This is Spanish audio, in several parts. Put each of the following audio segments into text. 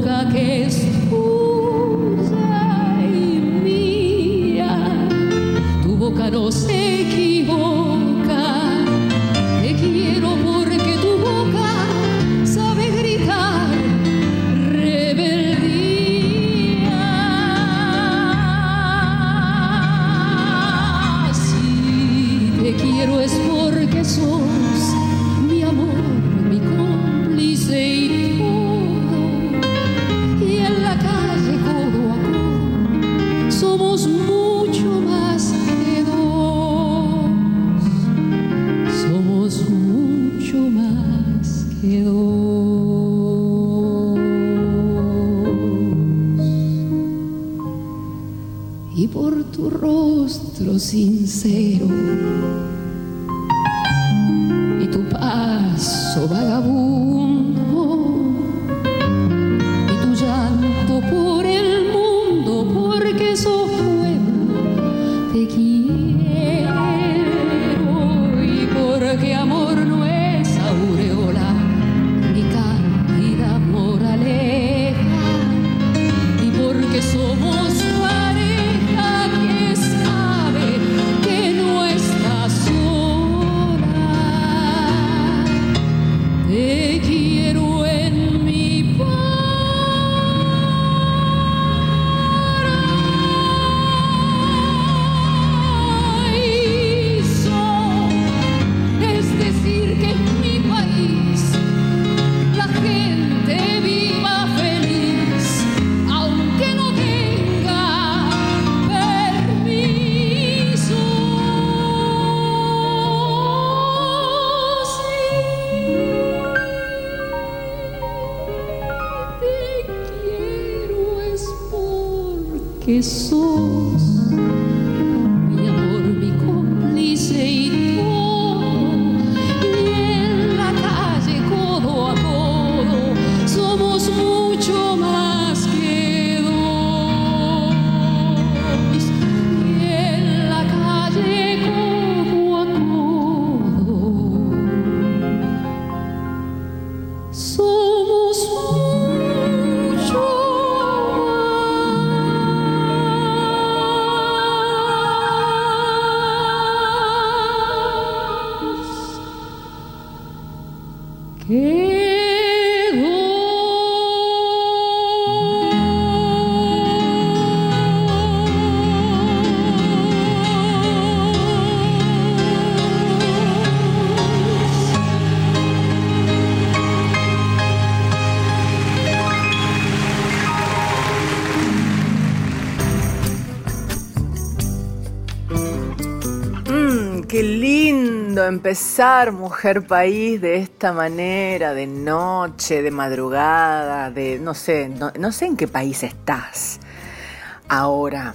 Boca que es empezar Mujer País de esta manera, de noche, de madrugada, de no sé, no, no sé en qué país estás. ahora.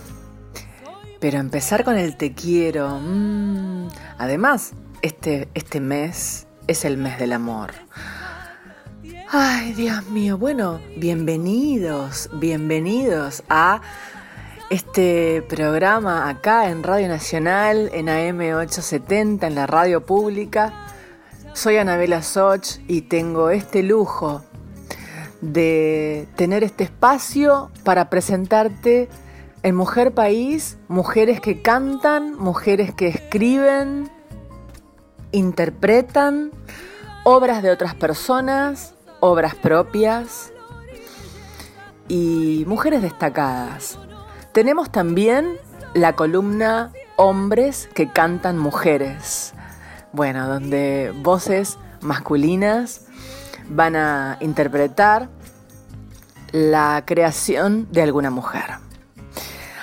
Pero empezar con el te quiero. Mm, además, este, este mes es el mes del amor. Ay, Dios mío. Bueno, bienvenidos, bienvenidos a este programa acá en Radio Nacional, en AM870, en la radio pública. Soy Anabela Soch y tengo este lujo de tener este espacio para presentarte en Mujer País, mujeres que cantan, mujeres que escriben, interpretan obras de otras personas, obras propias y mujeres destacadas. Tenemos también la columna Hombres que cantan mujeres. Bueno, donde voces masculinas van a interpretar la creación de alguna mujer.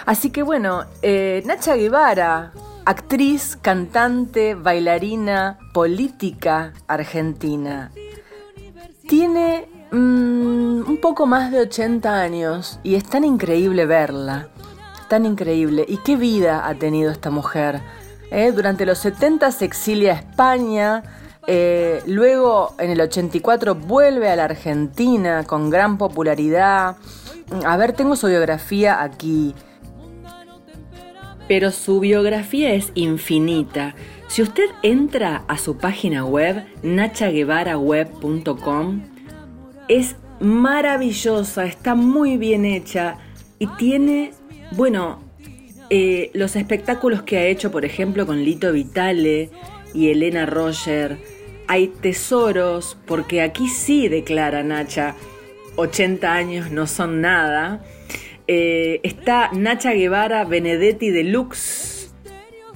Así que bueno, eh, Nacha Guevara, actriz, cantante, bailarina, política argentina, tiene mm, un poco más de 80 años y es tan increíble verla, tan increíble. ¿Y qué vida ha tenido esta mujer? Eh, durante los 70 se exilia a España, eh, luego en el 84 vuelve a la Argentina con gran popularidad. A ver, tengo su biografía aquí pero su biografía es infinita. Si usted entra a su página web, nachaguevaraweb.com, es maravillosa, está muy bien hecha y tiene, bueno, eh, los espectáculos que ha hecho, por ejemplo, con Lito Vitale y Elena Roger. Hay tesoros, porque aquí sí declara Nacha, 80 años no son nada. Eh, está Nacha Guevara Benedetti Deluxe.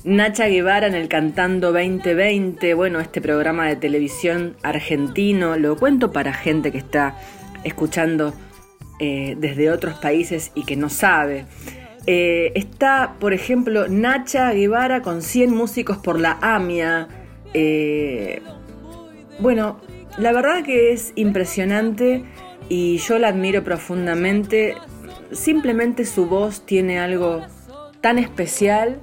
Nacha Guevara en el Cantando 2020, bueno, este programa de televisión argentino, lo cuento para gente que está escuchando eh, desde otros países y que no sabe. Eh, está, por ejemplo, Nacha Guevara con 100 músicos por la AMIA. bueno, la verdad que es impresionante y yo la admiro profundamente simplemente su voz tiene algo tan especial,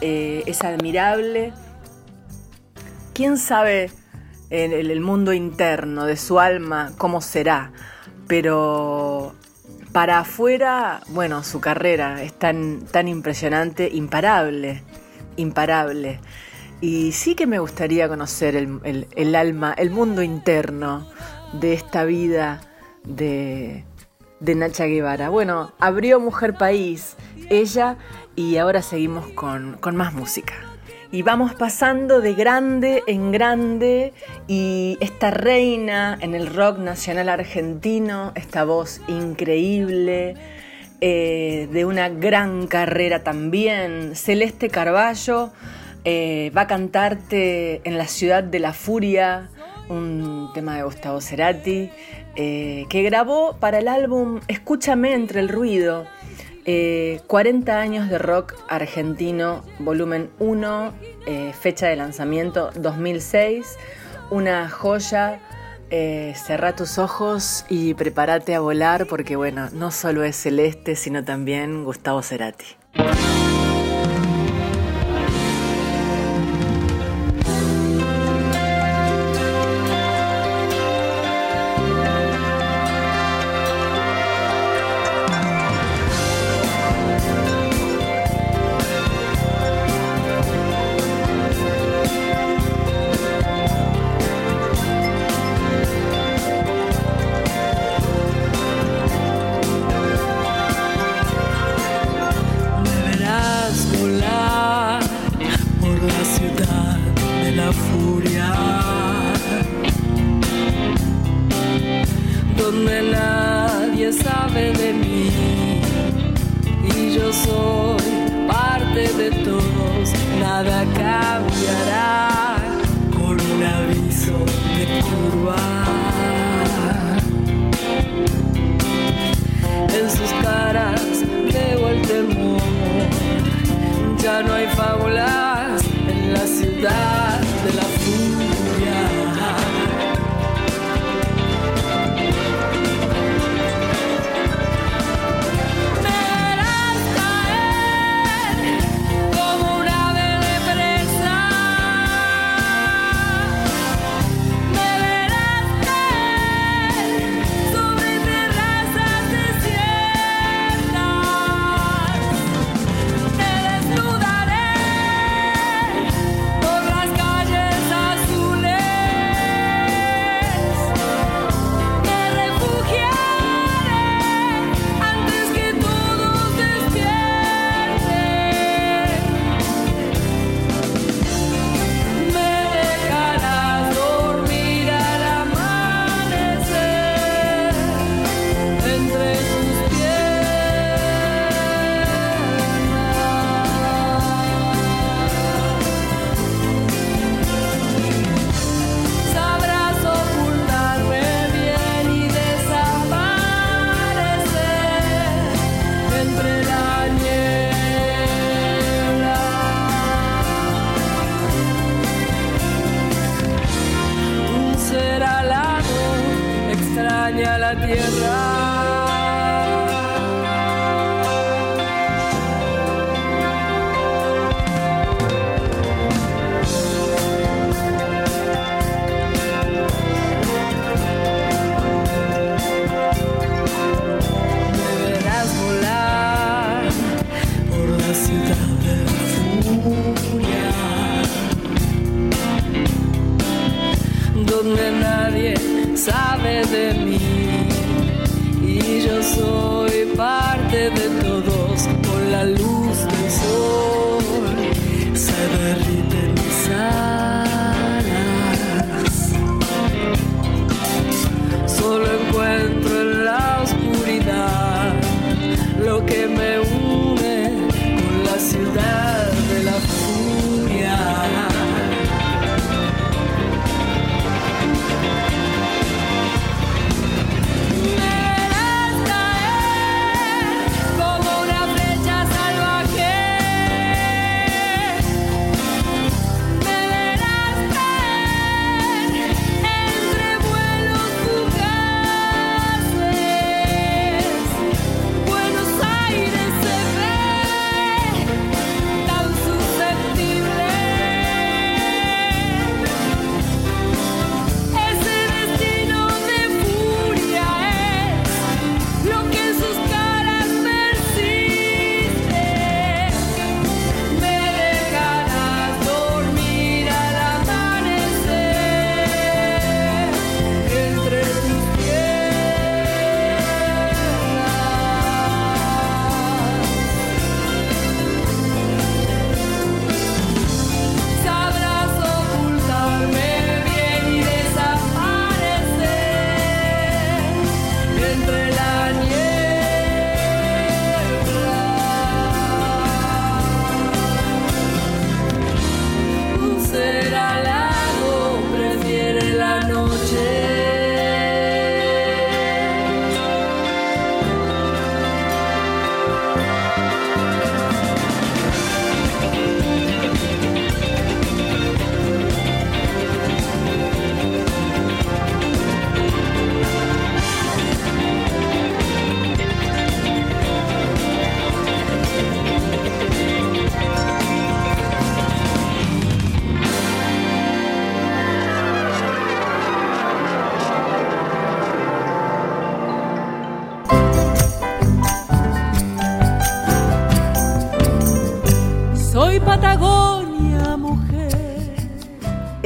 eh, es admirable. ¿Quién sabe en el mundo interno de su alma cómo será? Pero para afuera, bueno, su carrera es tan, tan impresionante, imparable, imparable. Y sí que me gustaría conocer el alma, el mundo interno de esta vida de, de Nacha Guevara. Bueno, abrió Mujer País, ella, y ahora seguimos con, con más música. Y vamos pasando de grande en grande y esta reina en el rock nacional argentino, esta voz increíble, eh, de una gran carrera también, Celeste Carballo, eh, va a cantarte en la ciudad de la furia, un tema de Gustavo Cerati. Eh, que grabó para el álbum Escúchame entre el ruido, 40 eh, años de rock argentino, volumen 1, eh, fecha de lanzamiento 2006, una joya. cerra tus ojos y prepárate a volar porque bueno, no solo es Celeste, sino también Gustavo Cerati.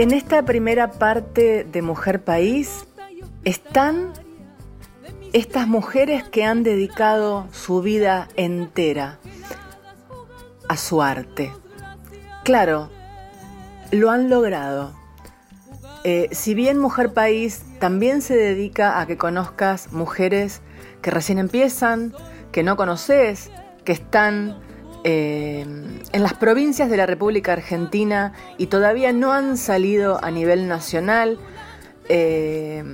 En esta primera parte de Mujer País están estas mujeres que han dedicado su vida entera a su arte. Claro, lo han logrado. Eh, si bien Mujer País también se dedica a que conozcas mujeres que recién empiezan, que no conoces, que están eh, en las provincias de la República Argentina y todavía no han salido a nivel nacional. Eh,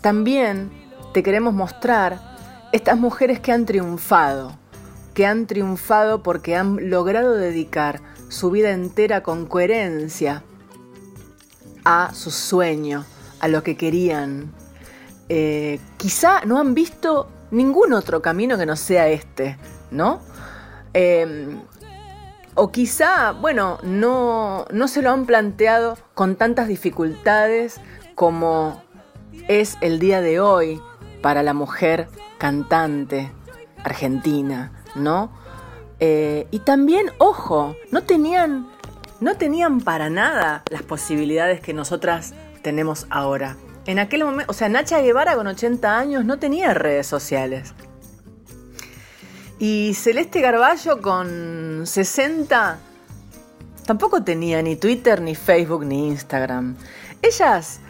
también te queremos mostrar estas mujeres que han triunfado, que han triunfado porque han logrado dedicar su vida entera con coherencia a su sueño, a lo que querían. Eh, quizá no han visto ningún otro camino que no sea este, ¿no? Em, o quizá, bueno, no, no se lo han planteado con tantas dificultades como es el día de hoy para la mujer cantante argentina, ¿no? Eh, y también, ojo, no tenían, no tenían para nada las posibilidades que nosotras tenemos ahora. En aquel momento, o sea, Nacha Guevara con 80 años no tenía redes sociales. Y Celeste Garballo con 60 tampoco tenía ni Twitter, ni Facebook, ni Instagram. Ellas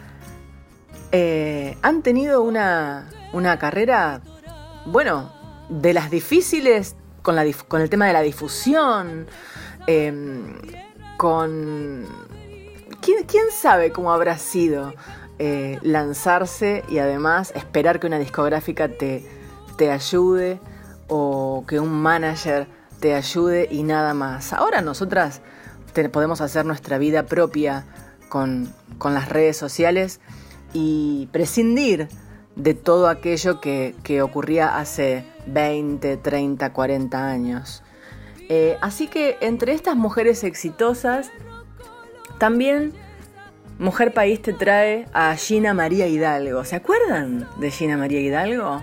eh, han tenido una, carrera, bueno, de las difíciles con, la, con el tema de la difusión, em, con... ¿quién, ¿quién, sabe cómo habrá sido eh, lanzarse y además esperar que una discográfica te, te ayude? O que un manager te ayude y nada más. Ahora nosotras podemos hacer nuestra vida propia con, con, las redes sociales y prescindir de todo aquello que, que ocurría hace 20, 30, 40 años. Eh, así que entre estas mujeres exitosas, también Mujer País te trae a Gina María Hidalgo. ¿Se acuerdan de Gina María Hidalgo?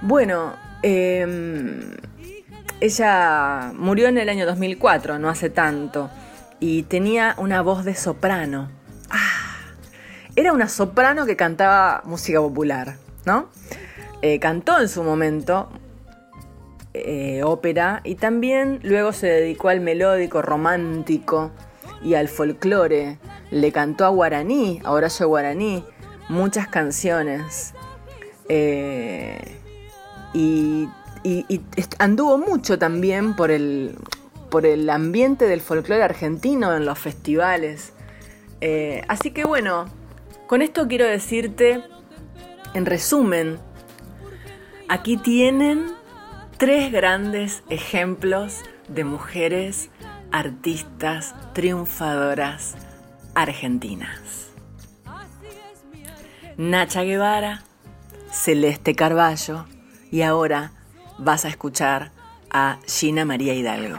Bueno, em, ella murió en el año 2004, no hace tanto, y tenía una voz de soprano. Ah, era una soprano que cantaba música popular, ¿no? Eh, cantó en su momento eh, ópera y también luego se dedicó al melódico romántico y al folclore. Le cantó a Guaraní, a Horacio Guaraní, muchas canciones. Eh, y, anduvo mucho también por el, por el ambiente del folclore argentino en los festivales. Eh, así que bueno, con esto quiero decirte, en resumen, aquí tienen tres grandes ejemplos de mujeres artistas triunfadoras argentinas. Nacha Guevara, Celeste Carballo y ahora vas a escuchar a Gina María Hidalgo.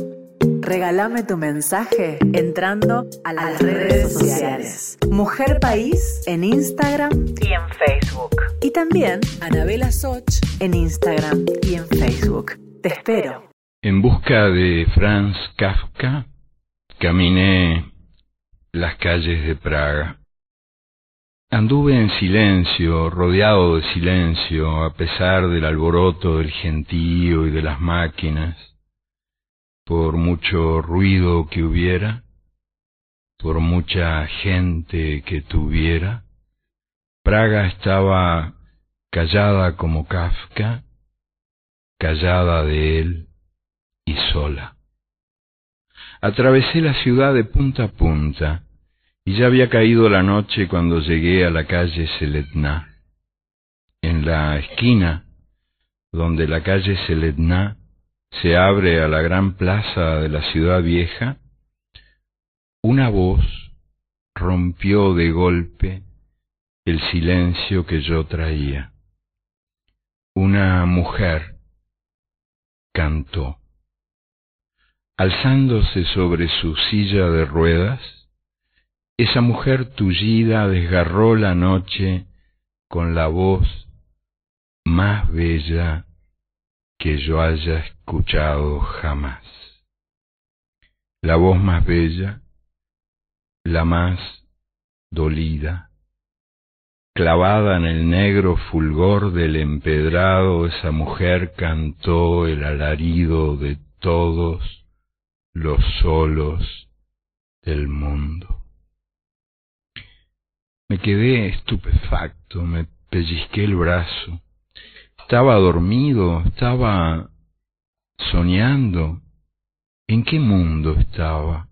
regálame tu mensaje entrando a las, redes sociales. Mujer País en Instagram y en Facebook. Y también Anabela Soch en Instagram y en Facebook. Te espero. En busca de Franz Kafka, caminé las calles de Praga. Anduve en silencio, rodeado de silencio, a pesar del alboroto del gentío y de las máquinas, por mucho ruido que hubiera, por mucha gente que tuviera. Praga estaba callada como Kafka, callada de él y sola. Atravesé la ciudad de punta a punta y ya había caído la noche cuando llegué a la calle Seletná. En la esquina donde la calle Seletná se abre a la gran plaza de la ciudad vieja, una voz rompió de golpe el silencio que yo traía. Una mujer cantó. Alzándose sobre su silla de ruedas, esa mujer tullida desgarró la noche con la voz más bella que yo haya escuchado jamás. La voz más bella, la más dolida, clavada en el negro fulgor del empedrado, esa mujer cantó el alarido de todos los solos del mundo. Me quedé estupefacto, me pellizqué el brazo. Estaba dormido, estaba soñando. ¿En qué mundo estaba?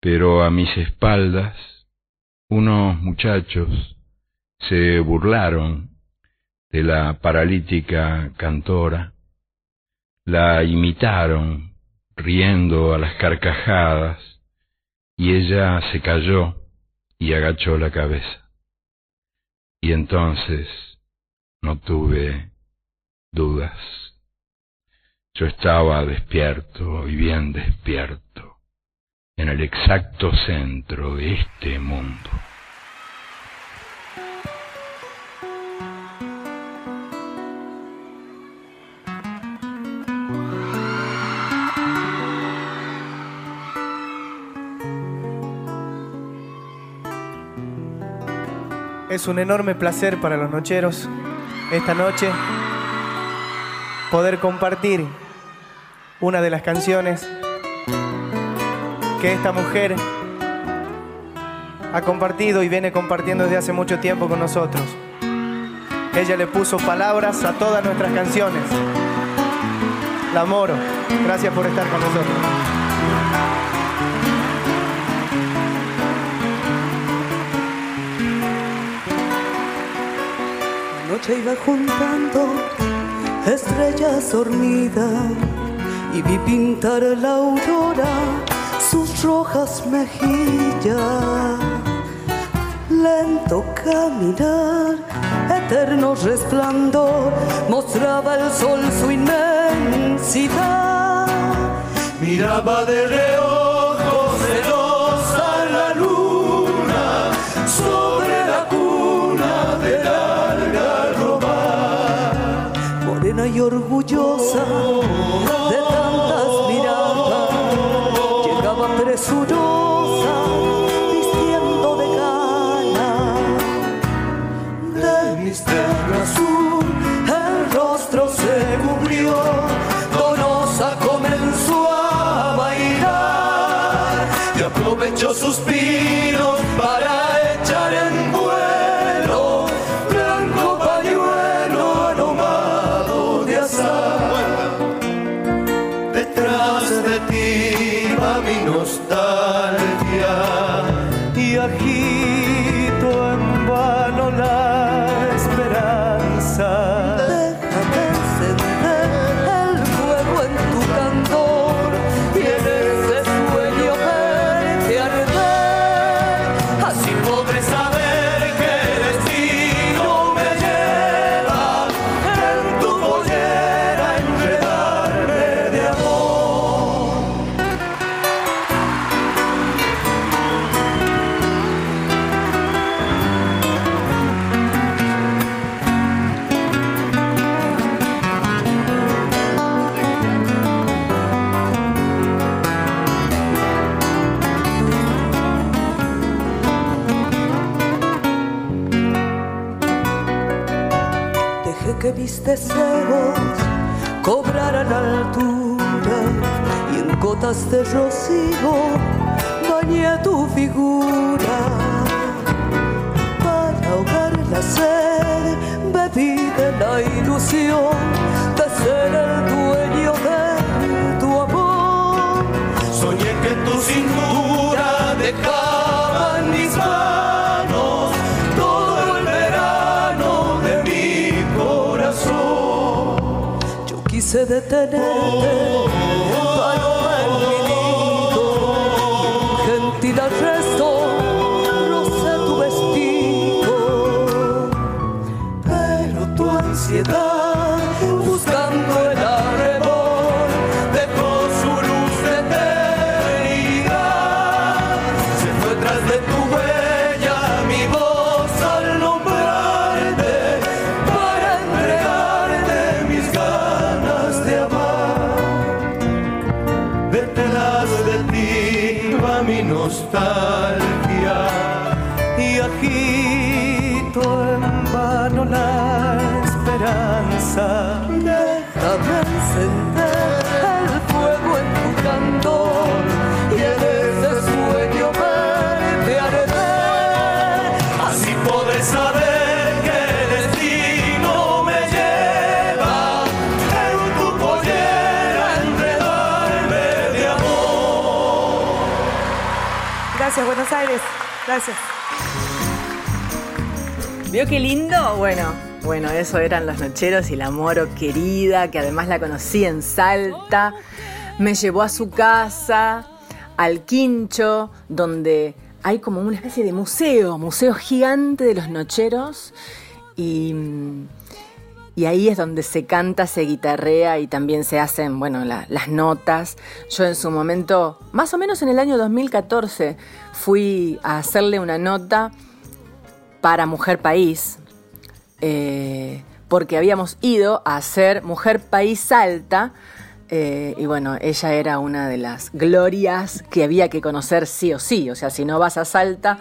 Pero a mis espaldas, unos muchachos se burlaron de la paralítica cantora, la imitaron riendo a las carcajadas, y ella se cayó y agachó la cabeza. Y entonces no tuve dudas. Yo estaba despierto y bien despierto en el exacto centro de este mundo. Es un enorme placer para los nocheros esta noche poder compartir una de las canciones que esta mujer ha compartido y viene compartiendo desde hace mucho tiempo con nosotros. Ella le puso palabras a todas nuestras canciones. La Moro, gracias por estar con nosotros. Noche iba juntando estrellas dormidas y vi pintar la aurora sus rojas mejillas. Lento caminar, eterno resplandor, mostraba el sol su inmensidad. Miraba de reojo your de rocío bañé tu figura. Para ahogar la sed bebí de la ilusión de ser el dueño de tu amor. Soñé que tu cintura dejaba mis manos todo el verano de mi corazón. Yo quise detenerte, agito en vano la esperanza. Déjame encender el fuego en tu candor y en ese sueño verte arder. Así podré saber que el destino me lleva en tu pollera enredarme de amor. Gracias, Buenos Aires. Gracias. ¿Vio qué lindo? Bueno, bueno, eso eran los nocheros y la moro querida, que además la conocí en Salta. Me llevó a su casa, al quincho, donde hay como una especie de museo, museo gigante de los nocheros. Y, y ahí es donde se canta, se guitarrea y también se hacen, bueno, la- las notas. Yo en su momento, más o menos en el año 2014, fui a hacerle una nota para Mujer País, eh, porque habíamos ido a hacer Mujer País Salta, eh, y bueno, ella era una de las glorias que había que conocer sí o sí, o sea, si no vas a Salta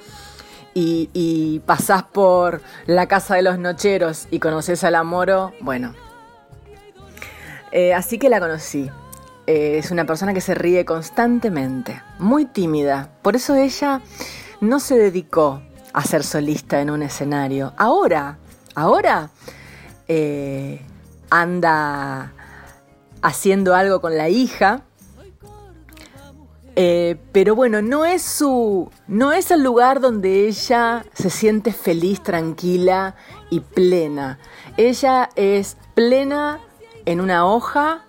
y, y pasás por la Casa de los Nocheros y conoces a la Moro, bueno. Eh, así que la conocí. Eh, es una persona que se ríe constantemente, muy tímida. Por eso ella no se dedicó a ser solista en un escenario. Ahora, ahora eh, anda haciendo algo con la hija. Eh, pero bueno, no es su. no es el lugar donde ella se siente feliz, tranquila y plena. Ella es plena en una hoja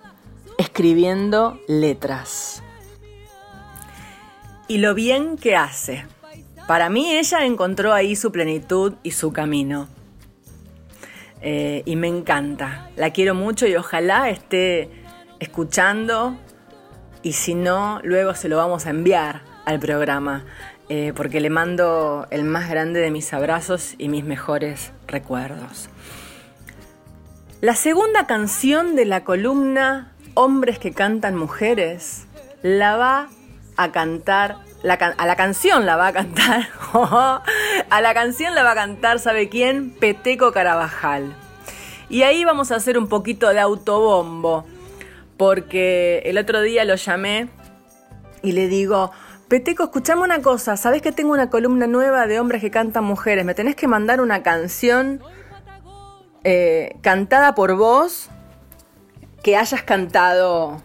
escribiendo letras. Y lo bien que hace. Para mí ella encontró ahí su plenitud y su camino. Eh, y me encanta. La quiero mucho y ojalá esté escuchando. Y si no, luego se lo vamos a enviar al programa. eh, porque le mando el más grande de mis abrazos y mis mejores recuerdos. La segunda canción de la columna Hombres que cantan mujeres la va a cantar, la a la canción la va a cantar, a la canción la va a cantar, ¿sabe quién? Peteco Carabajal. Y ahí vamos a hacer un poquito de autobombo, porque el otro día lo llamé y le digo, Peteco, escuchame una cosa, ¿sabes que tengo una columna nueva de hombres que cantan mujeres? Me tenés que mandar una canción eh, cantada por vos que hayas cantado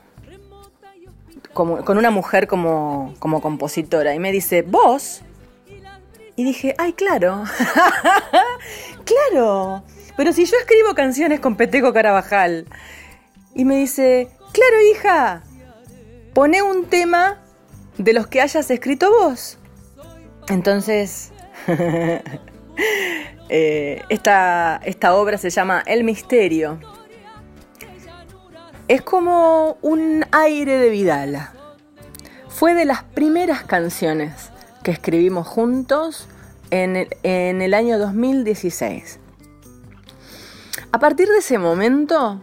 como- con una mujer como, como compositora. Y me dice, ¿vos? Y dije, ay, claro. claro. Pero si yo escribo canciones con Peteco Carabajal. Y me dice, claro, hija. Pone un tema de los que hayas escrito vos. Entonces, eh, esta, esta obra se llama El Misterio. Es como un aire de Vidala. Fue de las primeras canciones que escribimos juntos en el, en el año 2016. A partir de ese momento,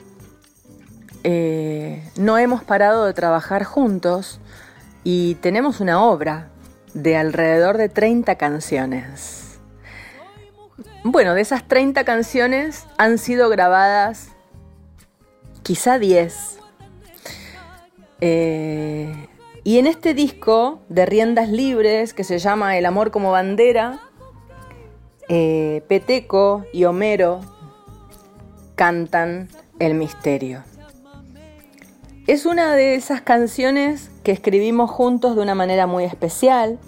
eh, no hemos parado de trabajar juntos y tenemos una obra de alrededor de 30 canciones. Bueno, de esas 30 canciones han sido grabadas quizá 10. Eh, y en este disco de riendas libres, que se llama El amor como bandera, eh, Peteco y Homero cantan El misterio. Es una de esas canciones que escribimos juntos de una manera muy especial.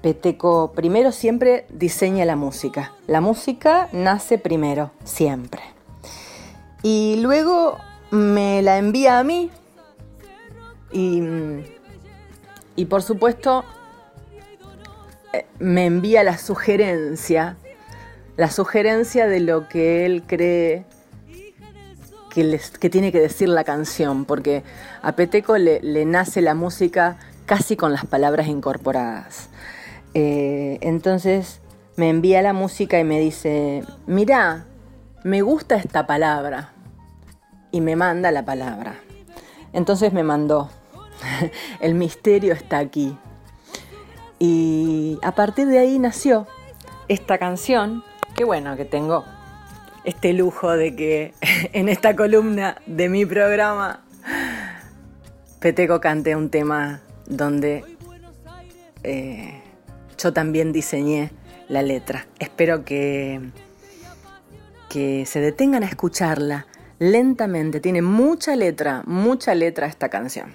Peteco primero siempre diseña la música. La música nace primero, siempre. Y luego me la envía a mí. Y, y por supuesto eh, me envía la sugerencia, la sugerencia de lo que él cree que, les- que tiene que decir la canción, porque a Peteco le, le nace la música casi con las palabras incorporadas. Eh, entonces me envía la música y me dice, mirá, me gusta esta palabra. Y me manda la palabra. Entonces me mandó, el misterio está aquí. Y a partir de ahí nació esta canción, que bueno, que tengo este lujo de que en esta columna de mi programa Peteco cante un tema donde eh, yo también diseñé la letra. Espero que, que se detengan a escucharla lentamente. Tiene mucha letra, mucha letra esta canción.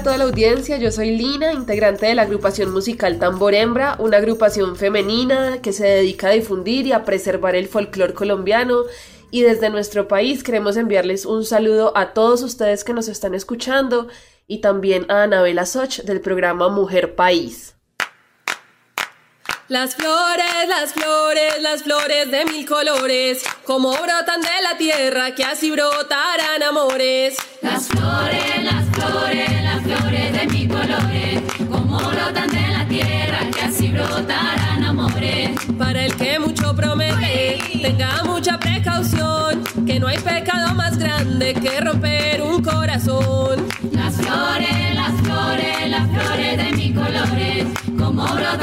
A toda la audiencia, yo soy Lina, integrante de la agrupación musical Tambor Hembra, una agrupación femenina que se dedica a difundir y a preservar el folclore colombiano. Y desde nuestro país queremos enviarles un saludo a todos ustedes que nos están escuchando y también a Anabela Soch del programa Mujer País. Las flores, las flores, las flores de mil colores, como brotan de la tierra, que así brotarán amores. Las flores, las flores, las flores de mis colores, como brotan de la tierra, que así brotarán amores. Para el que mucho promete, tenga mucha precaución, que no hay pecado más grande que romper un corazón. Las flores, las flores, las flores de mis colores, como brotan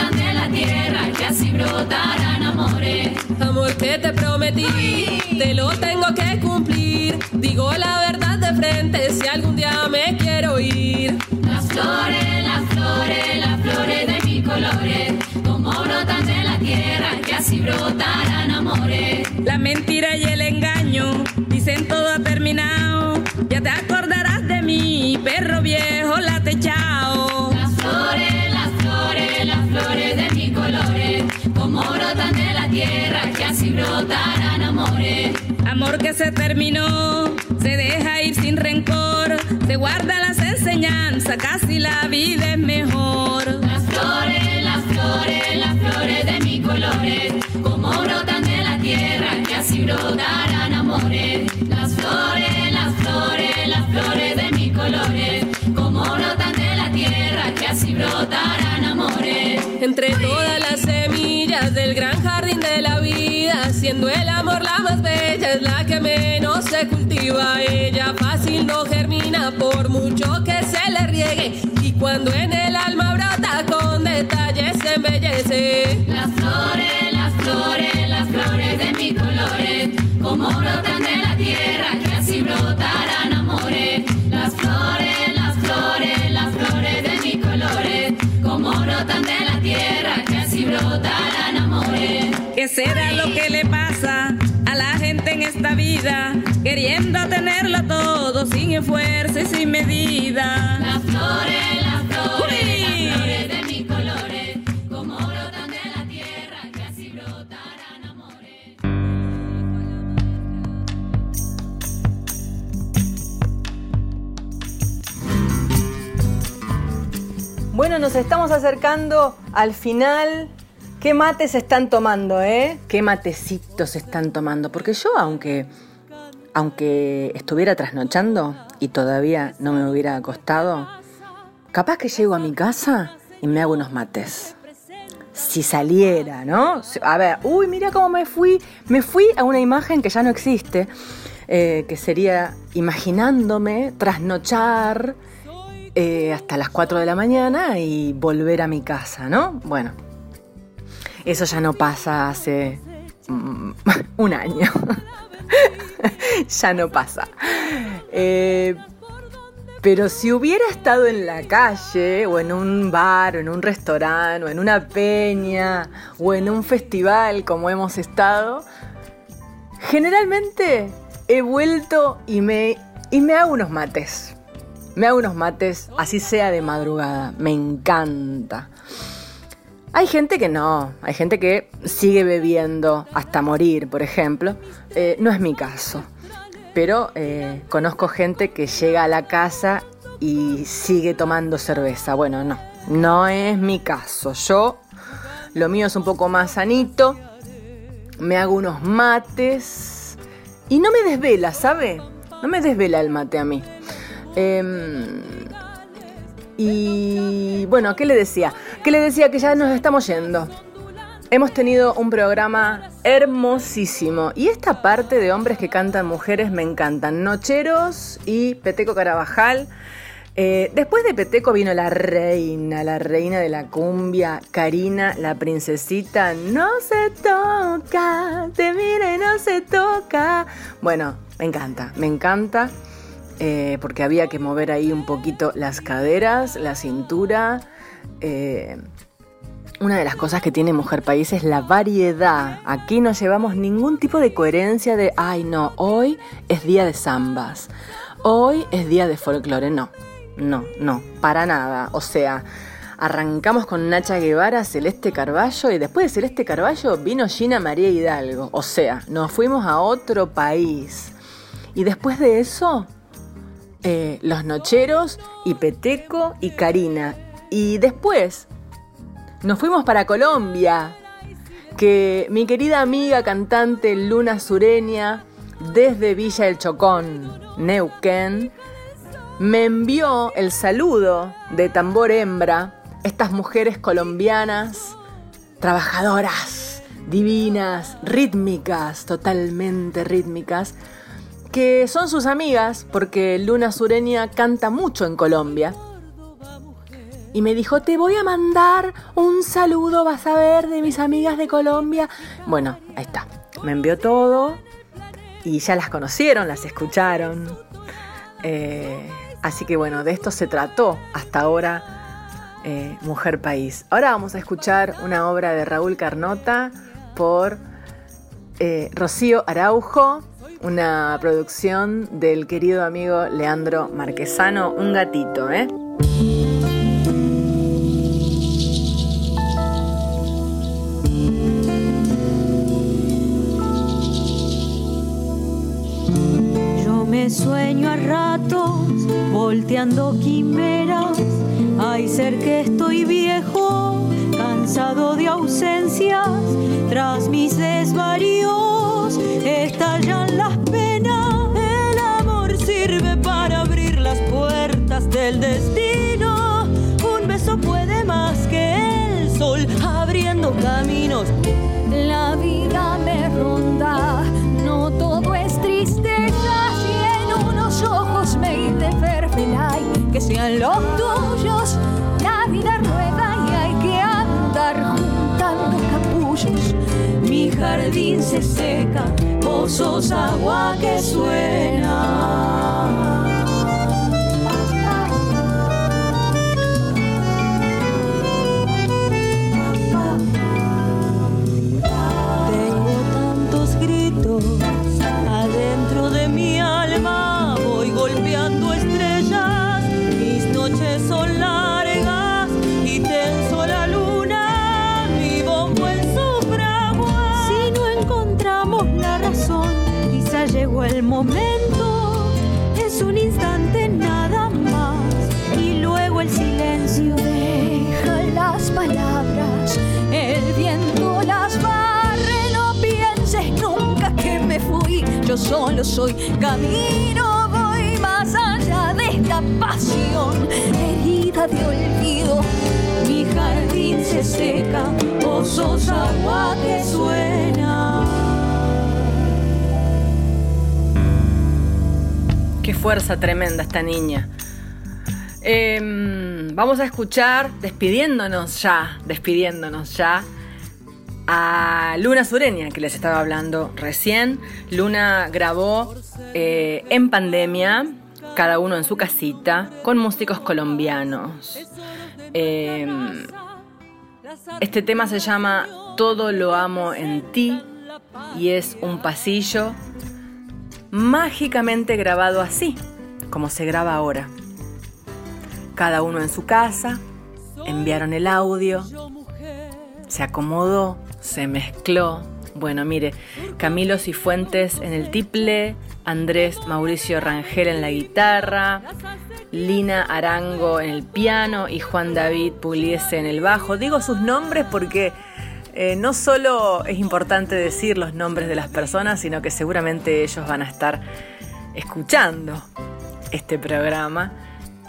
brotarán amores. Amor que te prometí, te lo tengo que cumplir. Digo la verdad de frente si algún día me quiero ir. Las flores, las flores, las flores de mis colores, como brotan de la tierra, que así brotarán amores. La mentira y el engaño dicen todo ha terminado. Ya te acordarás de mí, perro viejo, tierra, que así brotarán amores. Amor que se terminó, se deja ir sin rencor, se guarda las enseñanzas, casi la vida es mejor. Las flores, las flores, las flores de mis colores, como brotan de la tierra, que así brotarán amores. Las flores, colores, como brotan de la tierra, que así brotarán amores. Entre todas las semillas del gran siendo el amor la más bella, es la que menos se cultiva. Ella fácil no germina por mucho que se le riegue, y cuando en el alma brota con detalles se embellece. Las flores, las flores, las flores de mis colores, como brotan de la tierra, que así brotarán amores. Las flores, las flores, las flores de mis colores, como brotan de la tierra, que así brotarán. ¿Qué será lo que le pasa a la gente en esta vida? Queriendo tenerlo todo sin esfuerzo y sin medida. Las flores, las flores, Uy. las flores de mis colores, como brotan de la tierra, que así brotarán amores. Bueno, nos estamos acercando al final. ¿Qué mates están tomando, eh? ¿Qué matecitos están tomando? Porque yo, aunque, aunque estuviera trasnochando y todavía no me hubiera acostado, capaz que llego a mi casa y me hago unos mates. Si saliera, ¿no? A ver, uy, mira cómo me fui. Me fui a una imagen que ya no existe, eh, que sería imaginándome trasnochar eh, hasta las 4 de la mañana y volver a mi casa, ¿no? Bueno, eso ya no pasa hace mm, un año. ya no pasa. Eh, pero si hubiera estado en la calle, o en un bar, o en un restaurante, o en una peña, o en un festival como hemos estado, generalmente he vuelto y me, y me hago unos mates. Me hago unos mates, así sea de madrugada. Me encanta. Hay gente que no, hay gente que sigue bebiendo hasta morir, por ejemplo. Eh, no es mi caso. Pero eh, conozco gente que llega a la casa y sigue tomando cerveza. Bueno, no, no es mi caso. Yo, lo mío es un poco más sanito. Me hago unos mates y no me desvela, ¿sabe? No me desvela el mate a mí. Em, y bueno, ¿qué le decía? ¿Qué le decía que ya nos estamos yendo? Hemos tenido un programa hermosísimo. Y esta parte de hombres que cantan mujeres me encantan. Nocheros y Peteco Carabajal. Eh, después de Peteco vino la reina, la reina de la cumbia, Karina, la princesita. No se toca, te mire, no se toca. Bueno, me encanta, me encanta. eh, porque había que mover ahí un poquito las caderas, la cintura. Eh, una de las cosas que tiene Mujer País es la variedad. Aquí no llevamos ningún tipo de coherencia de, ay no, hoy es día de zambas, hoy es día de folclore. No, no, no, para nada. O sea, arrancamos con Nacha Guevara, Celeste Carballo y después de Celeste Carballo vino Gina María Hidalgo. O sea, nos fuimos a otro país. Y después de eso, eh, Los Nocheros y Peteco y Karina. Y después nos fuimos para Colombia, que mi querida amiga cantante Luna Sureña, desde Villa El Chocón, Neuquén, me envió el saludo de tambor hembra, estas mujeres colombianas, trabajadoras, divinas, rítmicas, totalmente rítmicas, que son sus amigas, porque Luna Sureña canta mucho en Colombia. Y me dijo, te voy a mandar un saludo, vas a ver, de mis amigas de Colombia. Bueno, ahí está. Me envió todo y ya las conocieron, las escucharon. Eh, así que bueno, de esto se trató hasta ahora eh, Mujer País. Ahora vamos a escuchar una obra de Raúl Carnota por eh, Rocío Araujo, una producción del querido amigo Leandro Marquesano, un gatito, ¿eh? sueño a ratos, volteando quimeras. Hay ser que estoy viejo, cansado de ausencias, tras mis desvaríos estallan las penas. El amor sirve para abrir las puertas del destino. Un beso puede más que el sol, abriendo caminos. La vida me ronda que sean los tuyos. La vida rueda y hay que andar juntando capullos. Mi jardín se seca, pozos, agua que suena. El momento, es un instante nada más y luego el silencio deja las palabras, el viento las barre, no pienses nunca que me fui, yo solo soy camino, voy más allá de esta pasión, herida de olvido, mi jardín se seca, pozos, agua que suena. Fuerza tremenda esta niña. Em, vamos a escuchar, despidiéndonos ya, despidiéndonos ya, a Luna Sureña, que les estaba hablando recién. Luna grabó eh, en pandemia, cada uno en su casita, con músicos colombianos. Em, este tema se llama Todo lo amo en ti y es un pasillo mágicamente grabado así, como se graba ahora. Cada uno en su casa, enviaron el audio, se acomodó, se mezcló. Bueno, mire, Camilo Cifuentes en el tiple, Andrés Mauricio Rangel en la guitarra, Lina Arango en el piano y Juan David Pugliese en el bajo. Digo sus nombres porque eh, no solo es importante decir los nombres de las personas, sino que seguramente ellos van a estar escuchando este programa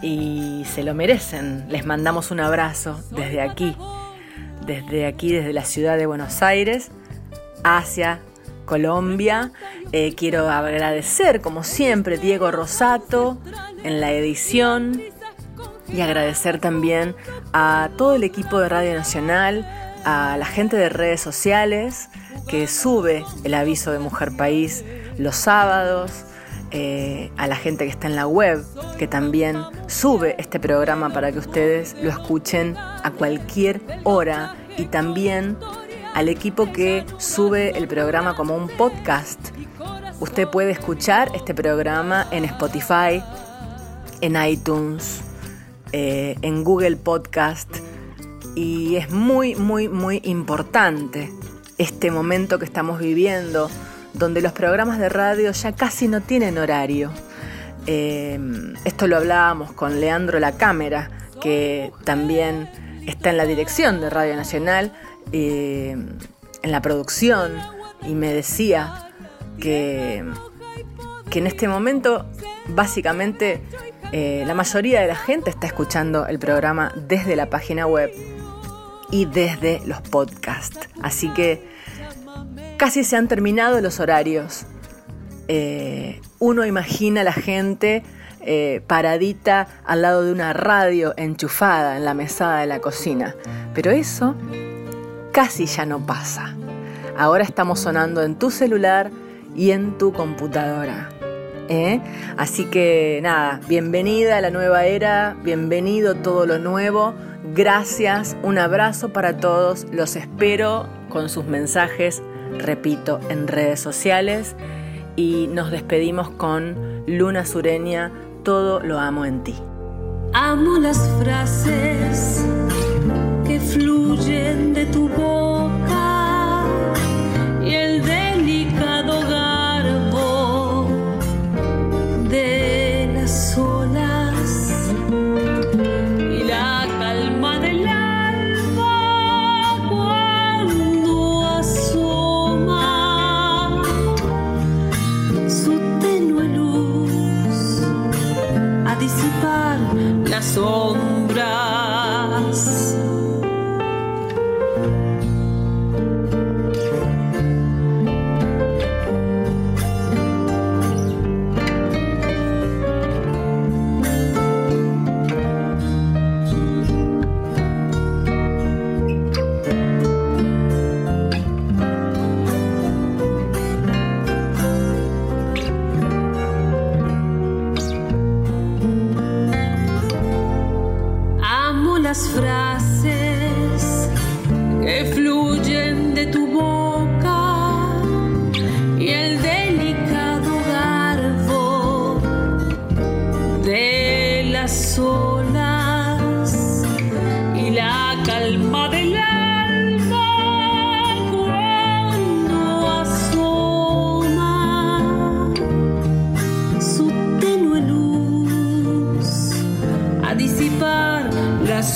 y se lo merecen. Les mandamos un abrazo desde aquí, desde aquí, desde la ciudad de Buenos Aires, hacia Colombia. Eh, quiero agradecer, como siempre, Diego Rosato en la edición y agradecer también a todo el equipo de Radio Nacional, a la gente de redes sociales que sube el aviso de Mujer País los sábados, eh, a la gente que está en la web, que también sube este programa para que ustedes lo escuchen a cualquier hora y también al equipo que sube el programa como un podcast. Usted puede escuchar este programa en Spotify, en iTunes, eh, en Google Podcast y es muy, muy, muy importante este momento que estamos viviendo, donde los programas de radio ya casi no tienen horario. Eh, esto lo hablábamos con Leandro La Cámara, que también está en la dirección de Radio Nacional, eh, en la producción, y me decía que, que en este momento básicamente eh, la mayoría de la gente está escuchando el programa desde la página web y desde los podcasts. Así que casi se han terminado los horarios. Eh, uno imagina a la gente eh, paradita al lado de una radio enchufada en la mesada de la cocina. Pero eso casi ya no pasa. Ahora estamos sonando en tu celular y en tu computadora. ¿Eh? Así que nada, bienvenida a la nueva era, bienvenido todo lo nuevo. Gracias, un abrazo para todos. Los espero con sus mensajes, repito, en redes sociales. Y nos despedimos con Luna Sureña, todo lo amo en ti. Amo las frases que fluyen de tu boca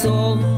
las